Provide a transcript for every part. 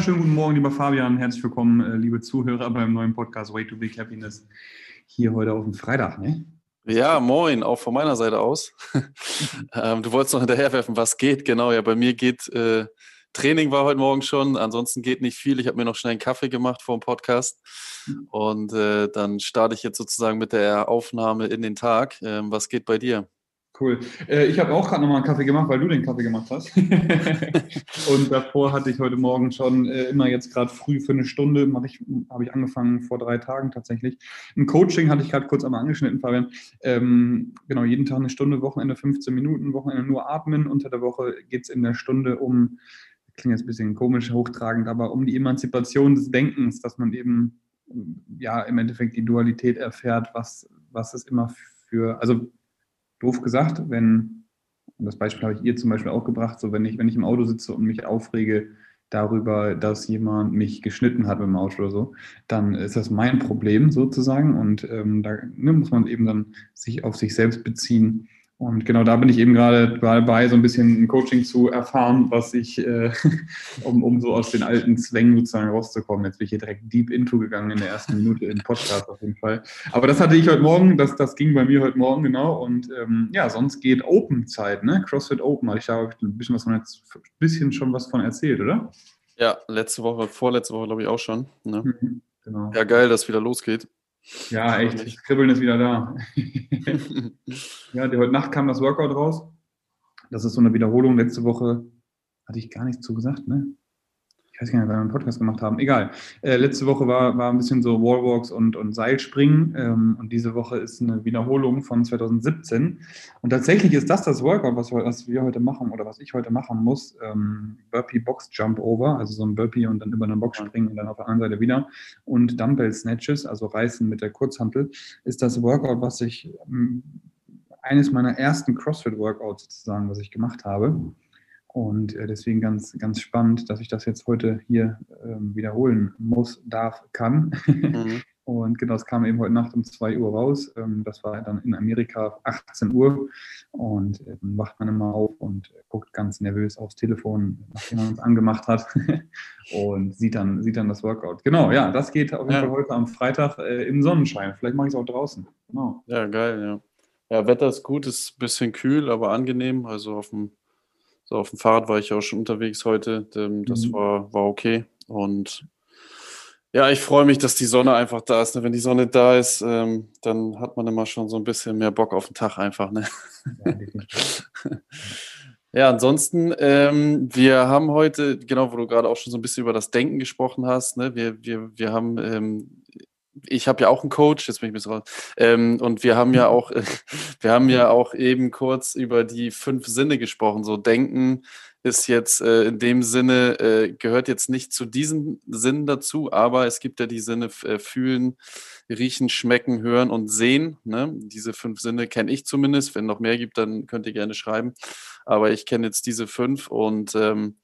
schönen guten Morgen, lieber Fabian. Herzlich willkommen, äh, liebe Zuhörer beim neuen Podcast Way to Big Happiness. Hier heute auf dem Freitag, ne? Ja, moin, auch von meiner Seite aus. ähm, du wolltest noch hinterherwerfen, was geht, genau. Ja, bei mir geht äh, Training war heute Morgen schon, ansonsten geht nicht viel. Ich habe mir noch schnell einen Kaffee gemacht vor dem Podcast und äh, dann starte ich jetzt sozusagen mit der Aufnahme in den Tag. Ähm, was geht bei dir? Cool. Äh, ich habe auch gerade nochmal einen Kaffee gemacht, weil du den Kaffee gemacht hast. und davor hatte ich heute Morgen schon äh, immer jetzt gerade früh für eine Stunde, habe ich, hab ich angefangen vor drei Tagen tatsächlich. Ein Coaching hatte ich gerade kurz einmal angeschnitten, Fabian. Ähm, genau, jeden Tag eine Stunde, Wochenende 15 Minuten, Wochenende nur atmen. Unter der Woche geht es in der Stunde um, klingt jetzt ein bisschen komisch, hochtragend, aber um die Emanzipation des Denkens, dass man eben ja im Endeffekt die Dualität erfährt, was, was es immer für, also doof gesagt, wenn, und das Beispiel habe ich ihr zum Beispiel auch gebracht, so wenn ich, wenn ich im Auto sitze und mich aufrege darüber, dass jemand mich geschnitten hat mit dem Auto oder so, dann ist das mein Problem sozusagen. Und ähm, da ne, muss man eben dann sich auf sich selbst beziehen und genau da bin ich eben gerade dabei, so ein bisschen ein Coaching zu erfahren, was ich, äh, um, um so aus den alten Zwängen sozusagen rauszukommen. Jetzt bin ich hier direkt deep into gegangen in der ersten Minute im Podcast auf jeden Fall. Aber das hatte ich heute Morgen, das, das ging bei mir heute Morgen genau. Und ähm, ja, sonst geht Open-Zeit, ne? CrossFit Open. Ich habe ein bisschen was von jetzt, ein bisschen schon was von erzählt, oder? Ja, letzte Woche, vorletzte Woche glaube ich auch schon. Ne? Mhm, genau. Ja, geil, dass es wieder losgeht. Ja, echt. Das Kribbeln ist wieder da. ja, die, heute Nacht kam das Workout raus. Das ist so eine Wiederholung. Letzte Woche hatte ich gar nichts zugesagt, ne? Ich weiß gar nicht, weil wir einen Podcast gemacht haben. Egal. Äh, letzte Woche war, war ein bisschen so Wallwalks und, und Seilspringen. Ähm, und diese Woche ist eine Wiederholung von 2017. Und tatsächlich ist das das Workout, was wir, was wir heute machen oder was ich heute machen muss. Ähm, Burpee Box Jump Over, also so ein Burpee und dann über eine Box springen und dann auf der anderen Seite wieder. Und Dumbbell Snatches, also Reißen mit der Kurzhantel, ist das Workout, was ich, ähm, eines meiner ersten CrossFit-Workouts sozusagen, was ich gemacht habe. Und äh, deswegen ganz, ganz spannend, dass ich das jetzt heute hier ähm, wiederholen muss, darf, kann. Mhm. Und genau, es kam eben heute Nacht um 2 Uhr raus. Ähm, das war dann in Amerika 18 Uhr. Und äh, dann wacht man immer auf und guckt ganz nervös aufs Telefon, nachdem man uns angemacht hat. und sieht dann, sieht dann das Workout. Genau, ja, das geht auf jeden ja. Fall heute am Freitag äh, im Sonnenschein. Vielleicht mache ich es auch draußen. Genau. Ja, geil, ja. Ja, Wetter ist gut, ist ein bisschen kühl, aber angenehm. Also auf dem so, auf dem Fahrrad war ich auch schon unterwegs heute. Ähm, das mhm. war, war okay. Und ja, ich freue mich, dass die Sonne einfach da ist. Ne? Wenn die Sonne da ist, ähm, dann hat man immer schon so ein bisschen mehr Bock auf den Tag einfach. Ne? Ja, ja, ansonsten, ähm, wir haben heute, genau, wo du gerade auch schon so ein bisschen über das Denken gesprochen hast, ne? wir, wir, wir haben ähm, ich habe ja auch einen Coach, jetzt bin ich ein bisschen raus. Ähm, und wir haben ja auch, wir haben ja auch eben kurz über die fünf Sinne gesprochen. So Denken ist jetzt äh, in dem Sinne, äh, gehört jetzt nicht zu diesen Sinnen dazu, aber es gibt ja die Sinne äh, fühlen, riechen, schmecken, hören und sehen. Ne? Diese fünf Sinne kenne ich zumindest. Wenn noch mehr gibt, dann könnt ihr gerne schreiben. Aber ich kenne jetzt diese fünf und ähm,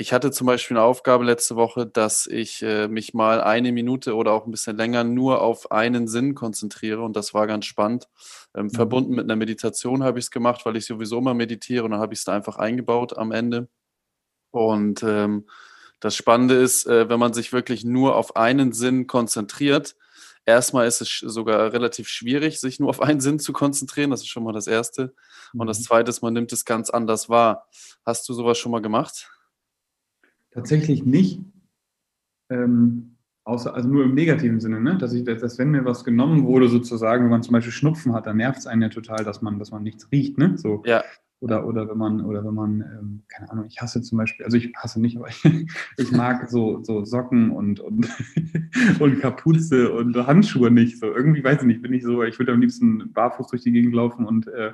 ich hatte zum Beispiel eine Aufgabe letzte Woche, dass ich äh, mich mal eine Minute oder auch ein bisschen länger nur auf einen Sinn konzentriere und das war ganz spannend. Ähm, mhm. Verbunden mit einer Meditation habe ich es gemacht, weil ich sowieso immer meditiere und dann habe ich es da einfach eingebaut am Ende. Und ähm, das Spannende ist, äh, wenn man sich wirklich nur auf einen Sinn konzentriert, erstmal ist es sogar relativ schwierig, sich nur auf einen Sinn zu konzentrieren. Das ist schon mal das Erste. Und das mhm. Zweite ist, man nimmt es ganz anders wahr. Hast du sowas schon mal gemacht? Tatsächlich nicht. Ähm, außer, also nur im negativen Sinne, ne? dass, ich, dass wenn mir was genommen wurde, sozusagen, wenn man zum Beispiel Schnupfen hat, dann nervt es einen ja total, dass man, dass man nichts riecht. Ne? So. Ja. Oder, oder wenn man, oder wenn man, ähm, keine Ahnung, ich hasse zum Beispiel, also ich hasse nicht, aber ich, ich mag so, so Socken und, und, und Kapuze und Handschuhe nicht. So irgendwie weiß ich nicht, bin ich so, ich würde am liebsten barfuß durch die Gegend laufen und äh,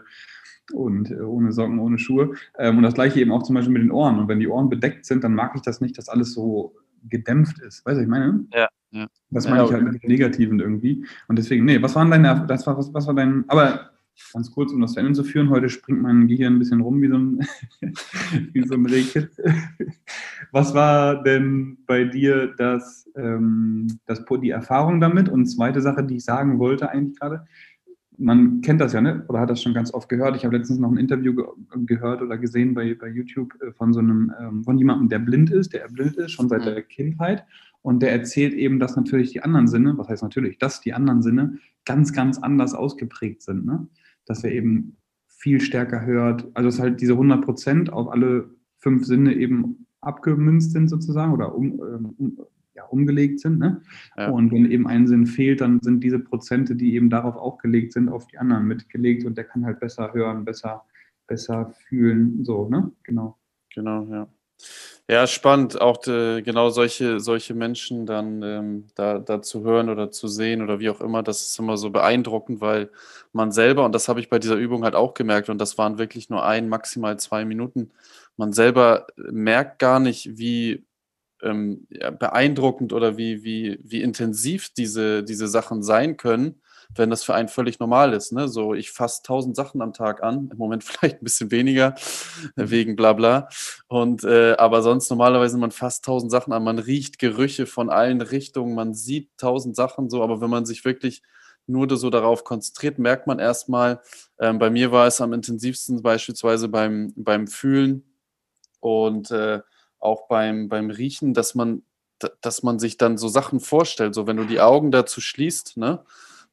und äh, ohne Socken, ohne Schuhe. Ähm, und das gleiche eben auch zum Beispiel mit den Ohren. Und wenn die Ohren bedeckt sind, dann mag ich das nicht, dass alles so gedämpft ist. Weißt du, ich meine? Ja. ja. Das meine ja, ich halt mit dem Negativen irgendwie. Und deswegen, nee, was waren deine, das war, was, was war dein, aber ganz kurz, um das zu Ende zu führen, heute springt mein Gehirn ein bisschen rum wie so ein, wie so ein Rehkit. Was war denn bei dir das, ähm, das, die Erfahrung damit? Und zweite Sache, die ich sagen wollte eigentlich gerade, man kennt das ja, ne? oder hat das schon ganz oft gehört. Ich habe letztens noch ein Interview ge gehört oder gesehen bei, bei YouTube äh, von so einem, ähm, von jemandem, der blind ist, der blind ist, schon seit mhm. der Kindheit. Und der erzählt eben, dass natürlich die anderen Sinne, was heißt natürlich, dass die anderen Sinne ganz, ganz anders ausgeprägt sind. Ne? Dass er eben viel stärker hört. Also dass halt diese 100 Prozent auf alle fünf Sinne eben abgemünzt sind sozusagen oder um, ähm, um, ja, umgelegt sind. Ne? Ja. Und wenn eben ein Sinn fehlt, dann sind diese Prozente, die eben darauf auch gelegt sind, auf die anderen mitgelegt und der kann halt besser hören, besser, besser fühlen. So, ne? Genau. Genau, ja. Ja, spannend, auch de, genau solche, solche Menschen dann ähm, da, da zu hören oder zu sehen oder wie auch immer, das ist immer so beeindruckend, weil man selber, und das habe ich bei dieser Übung halt auch gemerkt, und das waren wirklich nur ein, maximal zwei Minuten, man selber merkt gar nicht, wie ähm, ja, beeindruckend oder wie, wie, wie intensiv diese, diese Sachen sein können, wenn das für einen völlig normal ist. Ne? So, ich fasse tausend Sachen am Tag an, im Moment vielleicht ein bisschen weniger, mhm. wegen bla bla. Und, äh, aber sonst normalerweise, man fasst tausend Sachen an, man riecht Gerüche von allen Richtungen, man sieht tausend Sachen so, aber wenn man sich wirklich nur so darauf konzentriert, merkt man erstmal, ähm, bei mir war es am intensivsten beispielsweise beim, beim Fühlen und äh, auch beim, beim Riechen, dass man, dass man sich dann so Sachen vorstellt, so wenn du die Augen dazu schließt, ne?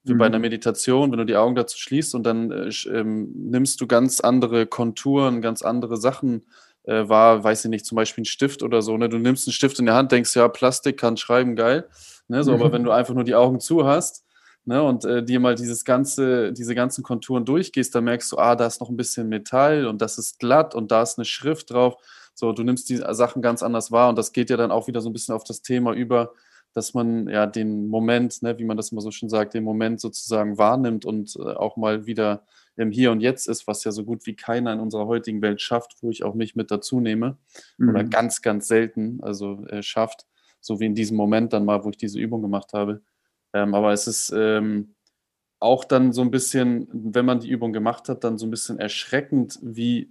Wie mhm. bei einer mhm. Meditation, wenn du die Augen dazu schließt und dann äh, ähm, nimmst du ganz andere Konturen, ganz andere Sachen äh, wahr, weiß ich nicht, zum Beispiel ein Stift oder so, ne? Du nimmst einen Stift in der Hand, denkst, ja, Plastik kann schreiben, geil. Ne? So, mhm. aber wenn du einfach nur die Augen zu hast, Ne, und äh, dir mal dieses ganze, diese ganzen Konturen durchgehst, dann merkst du, ah, da ist noch ein bisschen Metall und das ist glatt und da ist eine Schrift drauf. So, du nimmst die Sachen ganz anders wahr und das geht ja dann auch wieder so ein bisschen auf das Thema über, dass man ja den Moment, ne, wie man das immer so schön sagt, den Moment sozusagen wahrnimmt und äh, auch mal wieder im Hier und Jetzt ist, was ja so gut wie keiner in unserer heutigen Welt schafft, wo ich auch mich mit dazu nehme mhm. oder ganz, ganz selten, also äh, schafft, so wie in diesem Moment dann mal, wo ich diese Übung gemacht habe. Ähm, aber es ist ähm, auch dann so ein bisschen, wenn man die Übung gemacht hat, dann so ein bisschen erschreckend, wie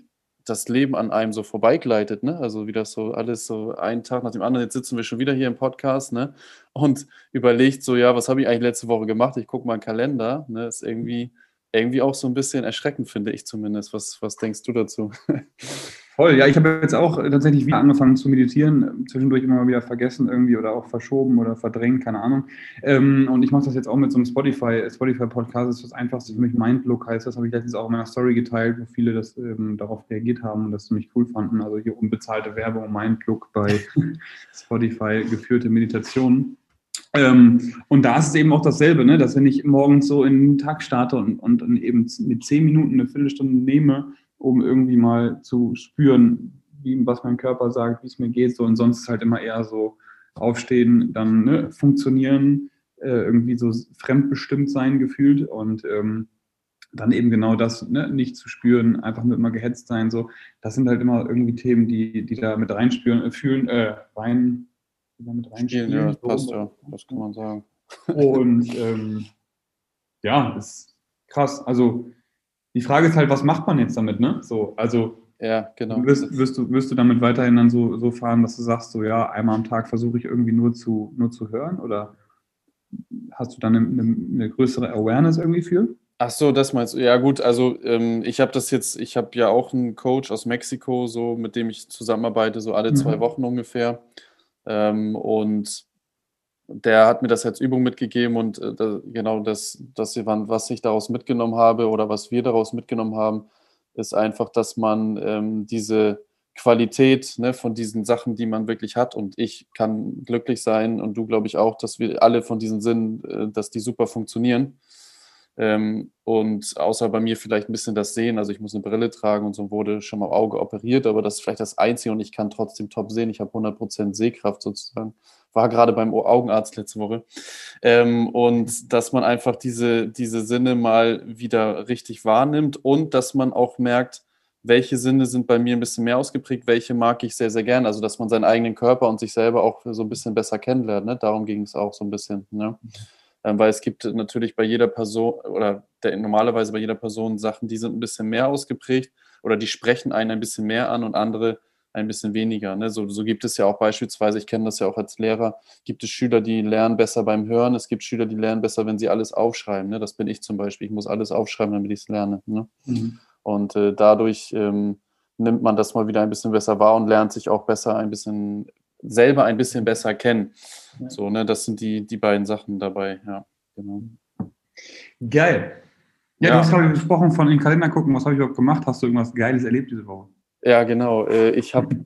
das Leben an einem so vorbeigleitet, ne? Also wie das so alles so einen Tag nach dem anderen, jetzt sitzen wir schon wieder hier im Podcast, ne? Und überlegt so, ja, was habe ich eigentlich letzte Woche gemacht? Ich gucke mal einen Kalender, ne? Ist irgendwie, irgendwie auch so ein bisschen erschreckend, finde ich zumindest. Was, was denkst du dazu? Voll, ja, ich habe jetzt auch tatsächlich wieder angefangen zu meditieren, zwischendurch immer mal wieder vergessen irgendwie oder auch verschoben oder verdrängt, keine Ahnung. Ähm, und ich mache das jetzt auch mit so einem Spotify, Spotify-Podcast, das ist das einfachste für mich, Mindlook heißt das, habe ich letztens auch in meiner Story geteilt, wo viele das ähm, darauf reagiert haben und das ziemlich cool fanden. Also hier unbezahlte Werbung, Mindlook bei Spotify, geführte Meditationen. Ähm, und da ist es eben auch dasselbe, ne? dass wenn ich morgens so in den Tag starte und, und eben mit zehn Minuten eine Viertelstunde nehme, um irgendwie mal zu spüren, wie, was mein Körper sagt, wie es mir geht. So. Und sonst ist halt immer eher so aufstehen, dann ne, funktionieren, äh, irgendwie so fremdbestimmt sein gefühlt und ähm, dann eben genau das ne, nicht zu spüren, einfach nur immer gehetzt sein. So. Das sind halt immer irgendwie Themen, die, die da mit reinspüren, äh, fühlen, äh, rein, die da mit reinspielen. Ja, das passt ja, das kann man sagen. Und ähm, ja, ist krass. Also die Frage ist halt, was macht man jetzt damit, ne? So, also ja, genau. Wirst, wirst, du, wirst du damit weiterhin dann so, so fahren, dass du sagst, so ja, einmal am Tag versuche ich irgendwie nur zu, nur zu hören? Oder hast du dann eine, eine größere Awareness irgendwie für? Ach so, das meinst du. Ja, gut, also ähm, ich habe das jetzt, ich habe ja auch einen Coach aus Mexiko, so mit dem ich zusammenarbeite, so alle mhm. zwei Wochen ungefähr. Ähm, und der hat mir das als Übung mitgegeben und äh, genau das, das, was ich daraus mitgenommen habe oder was wir daraus mitgenommen haben, ist einfach, dass man ähm, diese Qualität ne, von diesen Sachen, die man wirklich hat und ich kann glücklich sein und du glaube ich auch, dass wir alle von diesen Sinnen, äh, dass die super funktionieren ähm, und außer bei mir vielleicht ein bisschen das Sehen, also ich muss eine Brille tragen und so wurde schon mal Auge operiert, aber das ist vielleicht das Einzige und ich kann trotzdem top sehen. Ich habe 100% Sehkraft sozusagen. War gerade beim Augenarzt letzte Woche. Ähm, und dass man einfach diese, diese Sinne mal wieder richtig wahrnimmt und dass man auch merkt, welche Sinne sind bei mir ein bisschen mehr ausgeprägt, welche mag ich sehr, sehr gern. Also, dass man seinen eigenen Körper und sich selber auch so ein bisschen besser kennenlernt. Ne? Darum ging es auch so ein bisschen. Ne? Ähm, weil es gibt natürlich bei jeder Person oder der, normalerweise bei jeder Person Sachen, die sind ein bisschen mehr ausgeprägt oder die sprechen einen ein bisschen mehr an und andere ein bisschen weniger. Ne? So, so gibt es ja auch beispielsweise, ich kenne das ja auch als Lehrer, gibt es Schüler, die lernen besser beim Hören, es gibt Schüler, die lernen besser, wenn sie alles aufschreiben. Ne? Das bin ich zum Beispiel. Ich muss alles aufschreiben, damit ich es lerne. Ne? Mhm. Und äh, dadurch ähm, nimmt man das mal wieder ein bisschen besser wahr und lernt sich auch besser ein bisschen selber ein bisschen besser kennen. Ja. So, ne, das sind die, die beiden Sachen dabei, ja, genau. Geil. Ja, ja. du hast gerade gesprochen von in den Kalender gucken, was habe ich überhaupt gemacht? Hast du irgendwas Geiles erlebt diese Woche? Ja, genau. Äh, ich habe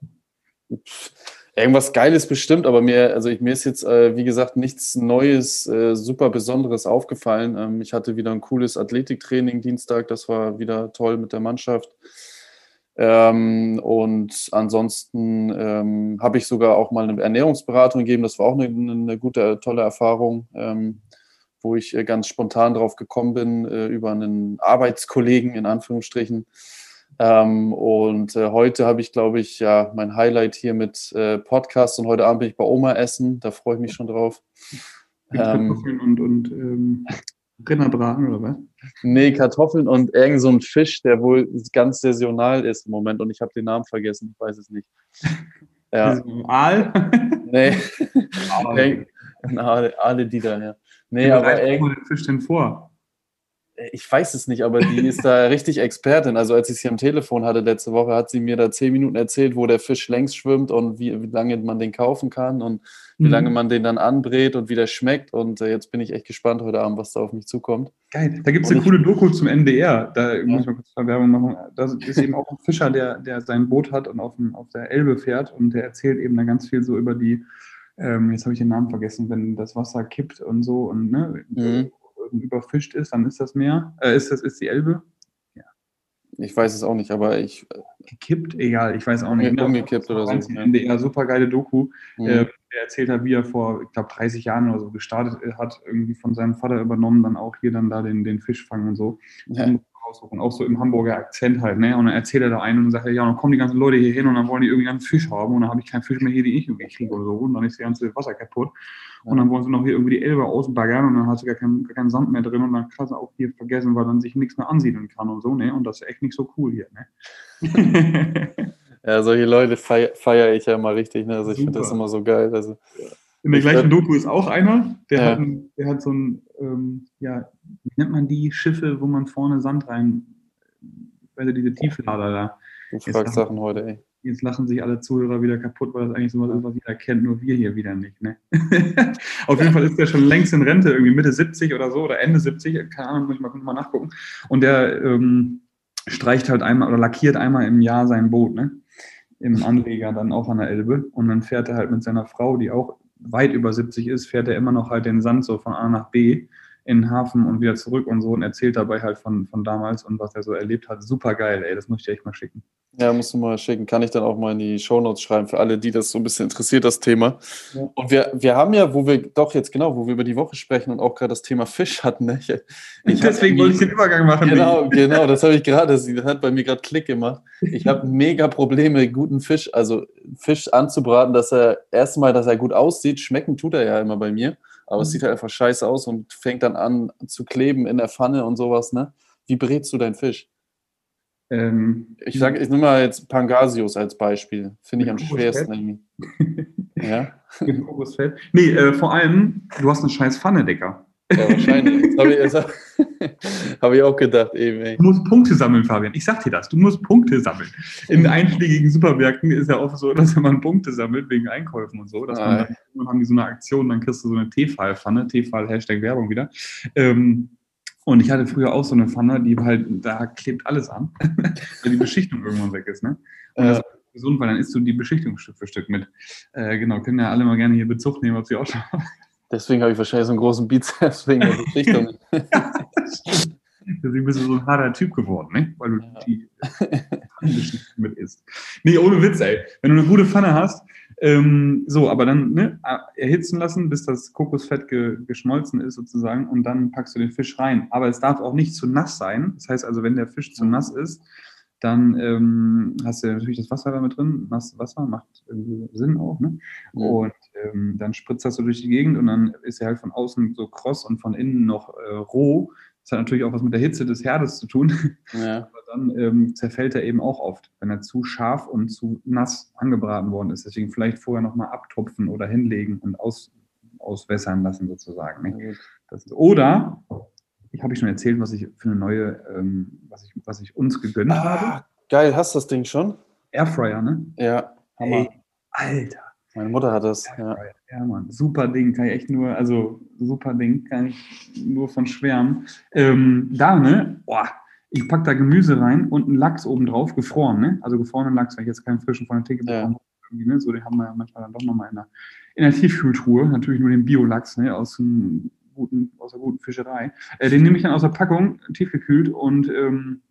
irgendwas Geiles bestimmt, aber mir, also ich, mir ist jetzt, äh, wie gesagt, nichts Neues, äh, super Besonderes aufgefallen. Ähm, ich hatte wieder ein cooles Athletiktraining Dienstag, das war wieder toll mit der Mannschaft. Ähm, und ansonsten ähm, habe ich sogar auch mal eine Ernährungsberatung gegeben. Das war auch eine, eine gute, tolle Erfahrung, ähm, wo ich ganz spontan drauf gekommen bin über einen Arbeitskollegen in Anführungsstrichen. Ähm, und äh, heute habe ich, glaube ich, ja mein Highlight hier mit äh, Podcast und heute Abend bin ich bei Oma essen. Da freue ich mich schon drauf. Kartoffeln und, und ähm, Rinderbraten oder was? Nee, Kartoffeln und irgend so ein Fisch, der wohl ganz saisonal ist im Moment und ich habe den Namen vergessen, ich weiß es nicht. Ja. Aal? Nee. Aale. Aale, die da, ja. Nee, aber irgendwie. den Fisch denn vor? Ich weiß es nicht, aber die ist da richtig Expertin. Also als ich sie am Telefon hatte letzte Woche, hat sie mir da zehn Minuten erzählt, wo der Fisch längs schwimmt und wie, wie lange man den kaufen kann und wie mhm. lange man den dann anbrät und wie der schmeckt. Und äh, jetzt bin ich echt gespannt heute Abend, was da auf mich zukommt. Geil. Da gibt es eine coole Doku zum NDR. Da ja. muss ich mal kurz Werbung machen. Da ist eben auch ein Fischer, der, der sein Boot hat und auf, dem, auf der Elbe fährt und der erzählt eben da ganz viel so über die, ähm, jetzt habe ich den Namen vergessen, wenn das Wasser kippt und so und ne, mhm überfischt ist, dann ist das Meer, äh, ist das ist die Elbe. Ja. Ich weiß es auch nicht, aber ich. Äh, Gekippt? Egal, ich weiß auch nicht. Umgekippt oder so. Ja. super geile Doku. Mhm. Äh, der erzählt hat, wie er vor, ich glaube, 30 Jahren oder so gestartet hat, irgendwie von seinem Vater übernommen, dann auch hier dann da den, den Fisch fangen und so. Ja raussuchen, auch so im Hamburger Akzent halt, ne? Und dann erzählt er da einen und sagt, ja, dann kommen die ganzen Leute hier hin und dann wollen die irgendwie einen Fisch haben und dann habe ich keinen Fisch mehr hier, den ich irgendwie kriege oder so und dann ist das ganze Wasser kaputt. Und dann wollen sie noch hier irgendwie die Elbe ausbaggern und dann hast du gar keinen, gar keinen Sand mehr drin und dann kannst du auch hier vergessen, weil dann sich nichts mehr ansiedeln kann und so, ne? Und das ist echt nicht so cool hier, ne? ja, solche Leute feiere feier ich ja mal richtig, ne? Also ich finde das immer so geil. Also, in der gleichen Doku ist auch einer, der, ja. hat, ein, der hat so ein, ähm, ja, wie nennt man die Schiffe, wo man vorne Sand rein, also diese Tieflader da. Du fragst Sachen heute, ey. Jetzt lachen sich alle Zuhörer wieder kaputt, weil das eigentlich so was ist, was jeder kennt, nur wir hier wieder nicht. Ne? Auf jeden Fall ist der schon längst in Rente, irgendwie Mitte 70 oder so oder Ende 70, keine Ahnung, muss ich mal, mal nachgucken. Und der ähm, streicht halt einmal oder lackiert einmal im Jahr sein Boot, ne? Im Anleger dann auch an der Elbe. Und dann fährt er halt mit seiner Frau, die auch weit über 70 ist, fährt er immer noch halt den Sand so von A nach B in den Hafen und wieder zurück und so und erzählt dabei halt von, von damals und was er so erlebt hat. Super geil, ey, das muss ich dir echt mal schicken. Ja, musst du mal schicken. Kann ich dann auch mal in die Shownotes schreiben für alle, die das so ein bisschen interessiert, das Thema. Ja. Und wir, wir haben ja, wo wir, doch jetzt genau, wo wir über die Woche sprechen und auch gerade das Thema Fisch hatten. Ne? Ich, ich Deswegen wollte ich den Übergang machen. Genau, genau, das habe ich gerade, das hat bei mir gerade Klick gemacht. Ich habe mega Probleme, guten Fisch, also Fisch anzubraten, dass er erstmal, dass er gut aussieht. Schmecken tut er ja immer bei mir. Aber mhm. es sieht halt einfach scheiße aus und fängt dann an zu kleben in der Pfanne und sowas, ne? Wie brätst du deinen Fisch? Ähm, ich sage, ich nehme mal jetzt Pangasius als Beispiel. Finde ich am schwersten. ja? Mit Kokosfett? Nee, äh, vor allem, du hast eine scheiß Pfanne, Dicker. Ja, wahrscheinlich. Habe ich, hab ich, auch gedacht eben. Ey. Du musst Punkte sammeln, Fabian. Ich sag dir das. Du musst Punkte sammeln. In einschlägigen Supermärkten ist ja oft so, dass man Punkte sammelt wegen Einkäufen und so. Dass ah, man dann, haben die so eine Aktion, dann kriegst du so eine Tefal-Pfanne, Tefal Hashtag Werbung wieder. Ähm, und ich hatte früher auch so eine Pfanne, die halt, da klebt alles an, weil die Beschichtung irgendwann weg ist. Ne? Und das ist gesund, weil dann isst du die Beschichtung Stück für Stück mit. Äh, genau, können ja alle mal gerne hier Bezug nehmen, ob sie auch schon Deswegen habe ich wahrscheinlich so einen großen Bizeps wegen der Beschichtung. Deswegen bist du so ein harter Typ geworden, ne? weil du ja. die mit isst. Nee, ohne Witz, ey. Wenn du eine gute Pfanne hast, ähm, so, aber dann ne, erhitzen lassen, bis das Kokosfett ge geschmolzen ist sozusagen und dann packst du den Fisch rein. Aber es darf auch nicht zu nass sein. Das heißt also, wenn der Fisch zu nass ist, dann ähm, hast du natürlich das Wasser damit drin. Nass Wasser macht irgendwie Sinn auch. Ne? Mhm. Und ähm, dann spritzt das so durch die Gegend und dann ist er halt von außen so kross und von innen noch äh, roh Das hat natürlich auch was mit der Hitze des Herdes zu tun. Ja. Aber dann ähm, zerfällt er eben auch oft, wenn er zu scharf und zu nass angebraten worden ist. Deswegen vielleicht vorher nochmal abtupfen oder hinlegen und aus, auswässern lassen sozusagen. Ne? Das oder, ich habe ich schon erzählt, was ich für eine neue, ähm, was, ich, was ich uns gegönnt habe. Ah, geil, hast du das Ding schon? Airfryer, ne? Ja, Hammer. Ey, Alter. Meine Mutter hat das. Ja. Ja, Mann. Super Ding, kann ich echt nur, also super Ding, kann ich nur von schwärmen. Ähm, da, ne? Boah, ich packe da Gemüse rein und einen Lachs oben drauf, gefroren, ne? Also gefrorenen Lachs, wenn ich jetzt keinen frischen von der Theke Ja. bekomme. Ne? So, den haben wir ja manchmal dann doch nochmal in der, in der Tiefkühltruhe. Natürlich nur den Bio-Lachs, ne? Aus, dem guten, aus der guten Fischerei. Äh, den nehme ich dann aus der Packung, tiefgekühlt und ähm,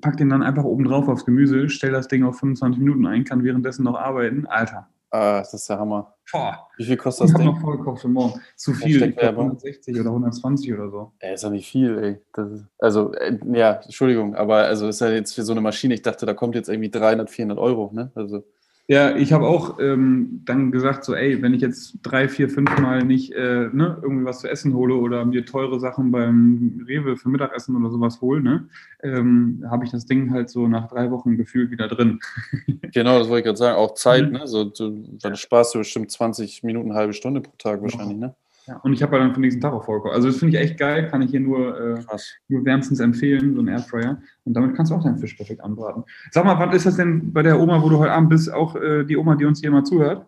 pack den dann einfach oben drauf aufs Gemüse, stell das Ding auf 25 Minuten ein, kann währenddessen noch arbeiten. Alter. Ah, das ist der Hammer. Boah. Wie viel kostet Ich das habe Ding? noch vorgekocht für morgen. Zu viel. Ich glaub, Hashtag-Werbung. 160 oder 120 oder so. Ey, ist ja nicht viel, ey. Ist, also, äh, ja, Entschuldigung, aber also ist ja jetzt für so eine Maschine, ich dachte, da kommt jetzt irgendwie 300, 400 Euro, ne? Also, Ja, ich habe auch ähm, dann gesagt, so, ey, wenn ich jetzt drei, vier, fünf Mal nicht äh, ne, irgendwie was zu essen hole oder mir teure Sachen beim Rewe für Mittagessen oder sowas hole, ne, ähm, habe ich das Ding halt so nach drei Wochen gefühlt wieder drin. genau, das wollte ich gerade sagen. Auch Zeit, Mhm. ne? So, du, dann sparst du bestimmt 20 Minuten, halbe Stunde pro Tag wahrscheinlich, ne? Ja, und ich habe halt dann für den nächsten Tag auch vorgekocht. Also das finde ich echt geil, kann ich hier nur, äh, nur wärmstens empfehlen, so ein Airfryer. Und damit kannst du auch deinen Fisch perfekt anbraten. Sag mal, was ist das denn bei der Oma, wo du heute Abend bist, auch äh, die Oma, die uns hier mal zuhört?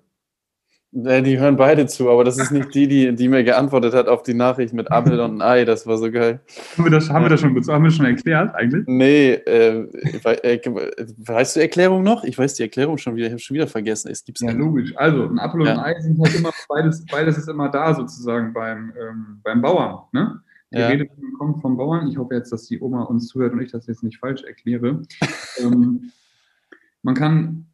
Äh, Die hören beide zu, aber das ist nicht die, die, die mir geantwortet hat auf die Nachricht mit Apfel und ein Ei. Das war so geil. Haben wir das, haben wir das schon, haben wir schon erklärt eigentlich? Nee, äh, äh, weißt du die Erklärung noch? Ich weiß die Erklärung schon wieder, ich habe schon wieder vergessen. Es gibt's Ja, nicht. logisch. Also, ein Apfel und Ja. ein Ei sind halt immer, beides, beides ist immer da sozusagen beim, ähm, beim Bauern. Ne? Die Ja. Rede kommt vom Bauern. Ich hoffe jetzt, dass die Oma uns zuhört und ich das jetzt nicht falsch erkläre. ähm, man kann,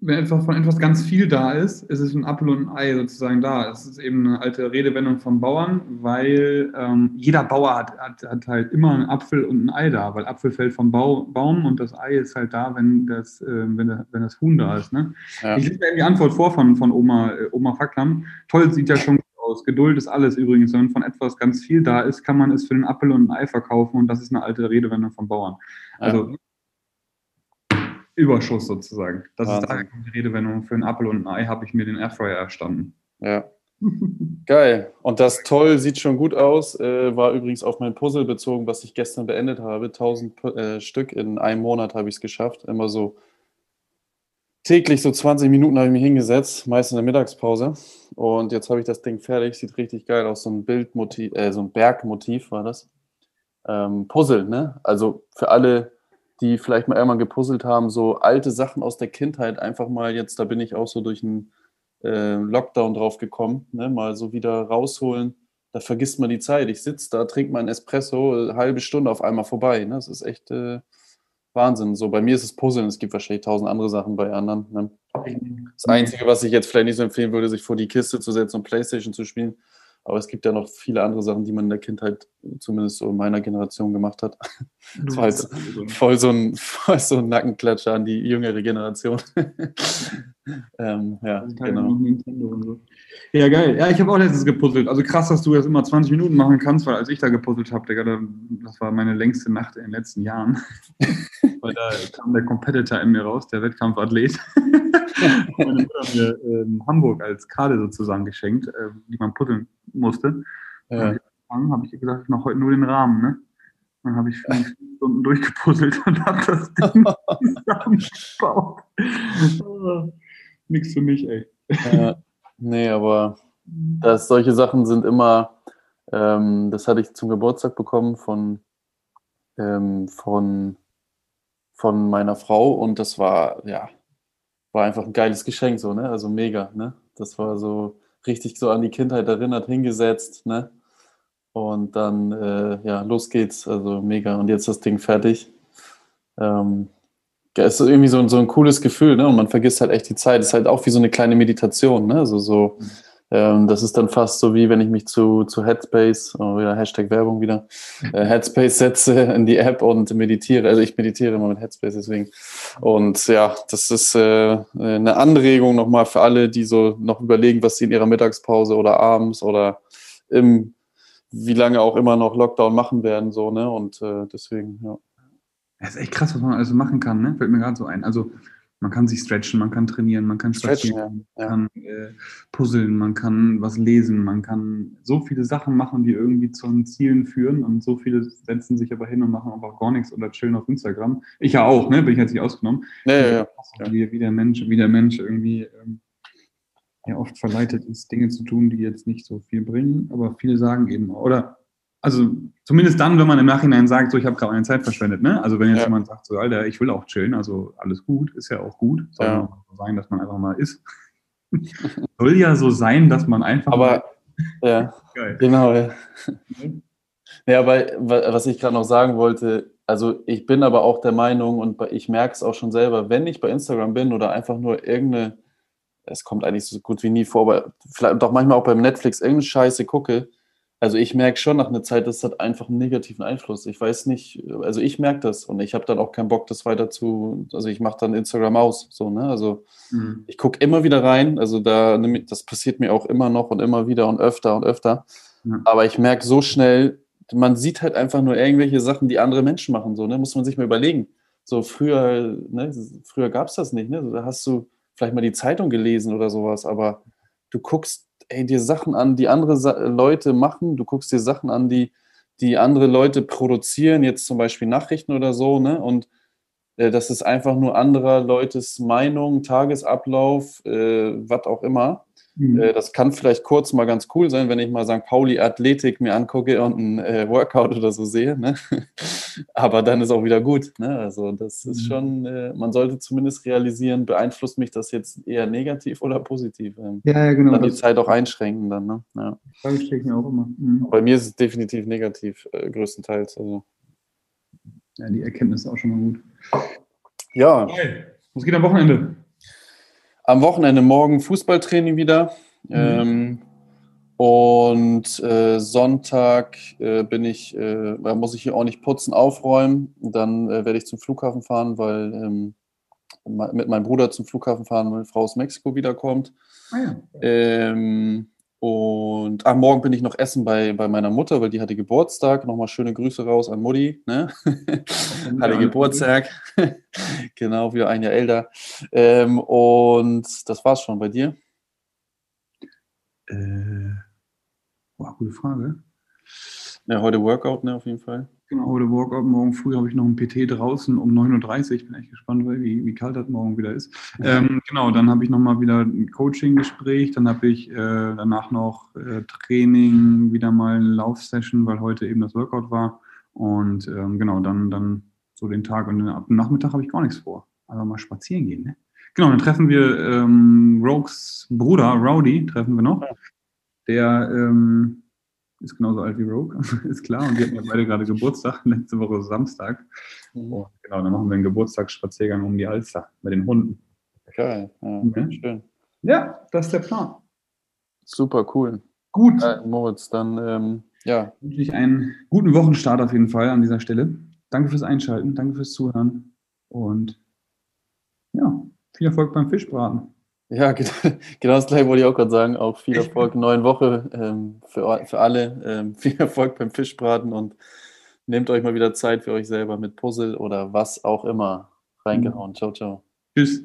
wenn etwas von etwas ganz viel da ist, ist es ein Apfel und ein Ei sozusagen da. Es ist eben eine alte Redewendung vom Bauern, weil ähm, jeder Bauer hat, hat, hat halt immer einen Apfel und ein Ei da, weil Apfel fällt vom Bau, Baum und das Ei ist halt da, wenn das, äh, wenn, der- wenn das Huhn da ist. Ne? Ja. Ich lese mir die Antwort vor von, von Oma, äh, Oma Facklam. Toll sieht ja schon gut aus. Geduld ist alles übrigens. Wenn von etwas ganz viel da ist, kann man es für den Apfel und ein Ei verkaufen und das ist eine alte Redewendung vom Bauern. Also Überschuss sozusagen. Das ist Wahnsinn. daher kommt die Redewendung für einen Apfel und ein Ei habe ich mir den Airfryer erstanden. Ja. Geil. Und das toll sieht schon gut aus. Äh, war übrigens auf mein Puzzle bezogen, was ich gestern beendet habe. 1000 Pu- äh, Stück in einem Monat habe ich es geschafft. Immer so täglich so 20 Minuten habe ich mich hingesetzt, meist in der Mittagspause. Und jetzt habe ich das Ding fertig. Sieht richtig geil aus. So ein Bildmotiv, äh, so ein Bergmotiv war das. Ähm, Puzzle, ne? Also für alle, die vielleicht mal irgendwann gepuzzelt haben, so alte Sachen aus der Kindheit einfach mal jetzt, da bin ich auch so durch ein äh, Lockdown drauf gekommen, ne? mal so wieder rausholen. Da vergisst man die Zeit. Ich sitze da, trinke meinen Espresso, äh, halbe Stunde auf einmal vorbei. Ne? Das ist echt äh, Wahnsinn. So bei mir ist es Puzzeln. Es gibt wahrscheinlich tausend andere Sachen bei anderen. Ne? Das Einzige, was ich jetzt vielleicht nicht so empfehlen würde, sich vor die Kiste zu setzen und Playstation zu spielen. Aber es gibt ja noch viele andere Sachen, die man in der Kindheit, zumindest so in meiner Generation, gemacht hat. Das war jetzt voll so ein, voll so ein Nackenklatscher an die jüngere Generation. Ähm, ja, genau. Nintendo und so. Ja, geil. Ja, ich habe auch letztens gepuzzelt. Also krass, dass du das immer 20 Minuten machen kannst, weil als ich da gepuzzelt habe, Digga, das war meine längste Nacht in den letzten Jahren. weil da kam der Competitor in mir raus, der Wettkampfathlet. Meine Mutter hat mir ähm, Hamburg als Karte sozusagen geschenkt, äh, die man puzzeln musste. Ja. Dann habe ich gesagt, ich mache heute nur den Rahmen. Ne? Dann habe ich fünf Stunden durchgepuzzelt und habe das Ding zusammengebaut. Nix für mich, ey. Ja, nee, aber das, solche Sachen sind immer, ähm, das hatte ich zum Geburtstag bekommen von, ähm, von, von meiner Frau und das war, ja, war einfach ein geiles Geschenk, so, ne? Also mega, ne? Das war so richtig so an die Kindheit erinnert, hingesetzt, ne? Und dann, äh, ja, los geht's, also mega. Und jetzt das Ding fertig. Ähm, es ist irgendwie so, ein- so ein cooles Gefühl, ne? Und man vergisst halt echt die Zeit. Ist halt auch wie so eine kleine Meditation, ne? Also so, ähm, das ist dann fast so wie wenn ich mich zu, zu Headspace, oh, wieder Hashtag Werbung wieder, äh, Headspace setze in die App und meditiere. Also ich meditiere immer mit Headspace deswegen. Und ja, das ist äh, eine Anregung nochmal für alle, die so noch überlegen, was sie in ihrer Mittagspause oder abends oder im wie lange auch immer noch Lockdown machen werden, so, ne? Und äh, deswegen, ja. Das ist echt krass, was man alles machen kann, ne? Fällt mir gerade so ein. Also man kann sich stretchen, man kann trainieren, man kann ja. man kann äh, puzzeln, man kann was lesen, man kann so viele Sachen machen, die irgendwie zu den Zielen führen und so viele setzen sich aber hin und machen einfach gar nichts oder chillen auf Instagram. Ich ja auch, ne? Bin ich jetzt nicht ausgenommen. Ja, ja, ja. Wie, wie, der Mensch, wie der Mensch irgendwie ähm, ja oft verleitet ist, Dinge zu tun, die jetzt nicht so viel bringen, aber viele sagen eben, oder also zumindest dann, wenn man im Nachhinein sagt, so ich habe gerade meine Zeit verschwendet, ne? Also wenn jetzt ja. jemand sagt, so Alter, ich will auch chillen, also alles gut, ist ja auch gut. Soll ja so sein, dass man einfach mal ist. Soll ja so sein, dass man einfach. Aber ja, Geil. genau. Ja. ja, aber was ich gerade noch sagen wollte, also ich bin aber auch der Meinung und ich merke es auch schon selber, wenn ich bei Instagram bin oder einfach nur irgendeine, es kommt eigentlich so gut wie nie vor, aber vielleicht doch manchmal auch beim Netflix irgendeine Scheiße gucke, also ich merke schon nach einer Zeit, das hat einfach einen negativen Einfluss. Ich weiß nicht, also ich merke das und ich habe dann auch keinen Bock, das weiter zu, also ich mache dann Instagram aus, so, ne? Also mhm. ich gucke immer wieder rein, also da, das passiert mir auch immer noch und immer wieder und öfter und öfter. Mhm. Aber ich merke so schnell, man sieht halt einfach nur irgendwelche Sachen, die andere Menschen machen, so, ne? Muss man sich mal überlegen. So früher, ne? Früher gab es das nicht, ne? Da hast du vielleicht mal die Zeitung gelesen oder sowas, aber du guckst ey, dir Sachen an, die andere Sa Leute machen, du guckst dir Sachen an, die, die andere Leute produzieren, jetzt zum Beispiel Nachrichten oder so, ne? Und äh, das ist einfach nur anderer Leutes Meinung, Tagesablauf, äh, was auch immer. Mhm. Äh, das kann vielleicht kurz mal ganz cool sein, wenn ich mal St. Pauli Athletik mir angucke und ein äh, Workout oder so sehe. Ne? Aber dann ist auch wieder gut. Ne? Also das ist mhm. schon, äh, man sollte zumindest realisieren, beeinflusst mich das jetzt eher negativ oder positiv? Ähm, ja, ja, genau. Dann die Zeit auch einschränken dann. Ne? Ja. Das ich mir auch immer. Mhm. Bei mir ist es definitiv negativ, äh, größtenteils. Also. Ja, die Erkenntnis ist auch schon mal gut. Ja. Was geht am Wochenende? Am Wochenende morgen Fußballtraining wieder. Mhm. Ähm, und äh, Sonntag äh, bin ich, äh, da muss ich hier auch nicht putzen, aufräumen. Dann äh, werde ich zum Flughafen fahren, weil ähm, mit meinem Bruder zum Flughafen fahren, weil Frau aus Mexiko wiederkommt. Ah ja. ähm, und am Morgen bin ich noch essen bei, bei meiner Mutter, weil die hatte Geburtstag. Nochmal schöne Grüße raus an Mutti. Ne? hatte Geburtstag. genau, wie ein Jahr älter. Ähm, und das war's schon bei dir. Äh, boah, gute Frage. Ja, heute Workout, ne, auf jeden Fall. Genau, heute Workout. Morgen früh habe ich noch ein PT draußen um 9.30 Uhr. Ich bin echt gespannt, wie, wie kalt das morgen wieder ist. Ähm, genau, dann habe ich nochmal wieder ein Coaching-Gespräch. Dann habe ich äh, danach noch äh, Training, wieder mal eine Laufsession, weil heute eben das Workout war. Und ähm, genau, dann, dann so den Tag und ab dem Nachmittag habe ich gar nichts vor. Aber mal spazieren gehen, ne? Genau, dann treffen wir ähm, Rogues Bruder, Rowdy, treffen wir noch. Der ähm, ist genauso alt wie Rogue, ist klar. Und wir hatten ja beide gerade Geburtstag, letzte Woche Samstag. Mhm. Und genau, dann machen wir einen Geburtstagsspaziergang um die Alster mit den Hunden. Geil, ja, mhm. schön. Ja, das ist der Plan. Super cool. Gut. Äh, Moritz, dann ähm, ja. wünsche ich einen guten Wochenstart auf jeden Fall an dieser Stelle. Danke fürs Einschalten, danke fürs Zuhören und ja, viel Erfolg beim Fischbraten. Ja, genau, das gleiche wollte ich auch gerade sagen. Auch viel Erfolg in Woche ähm, für, für alle. Ähm, viel Erfolg beim Fischbraten und nehmt euch mal wieder Zeit für euch selber mit Puzzle oder was auch immer. Reingehauen. Mhm. Ciao, ciao. Tschüss.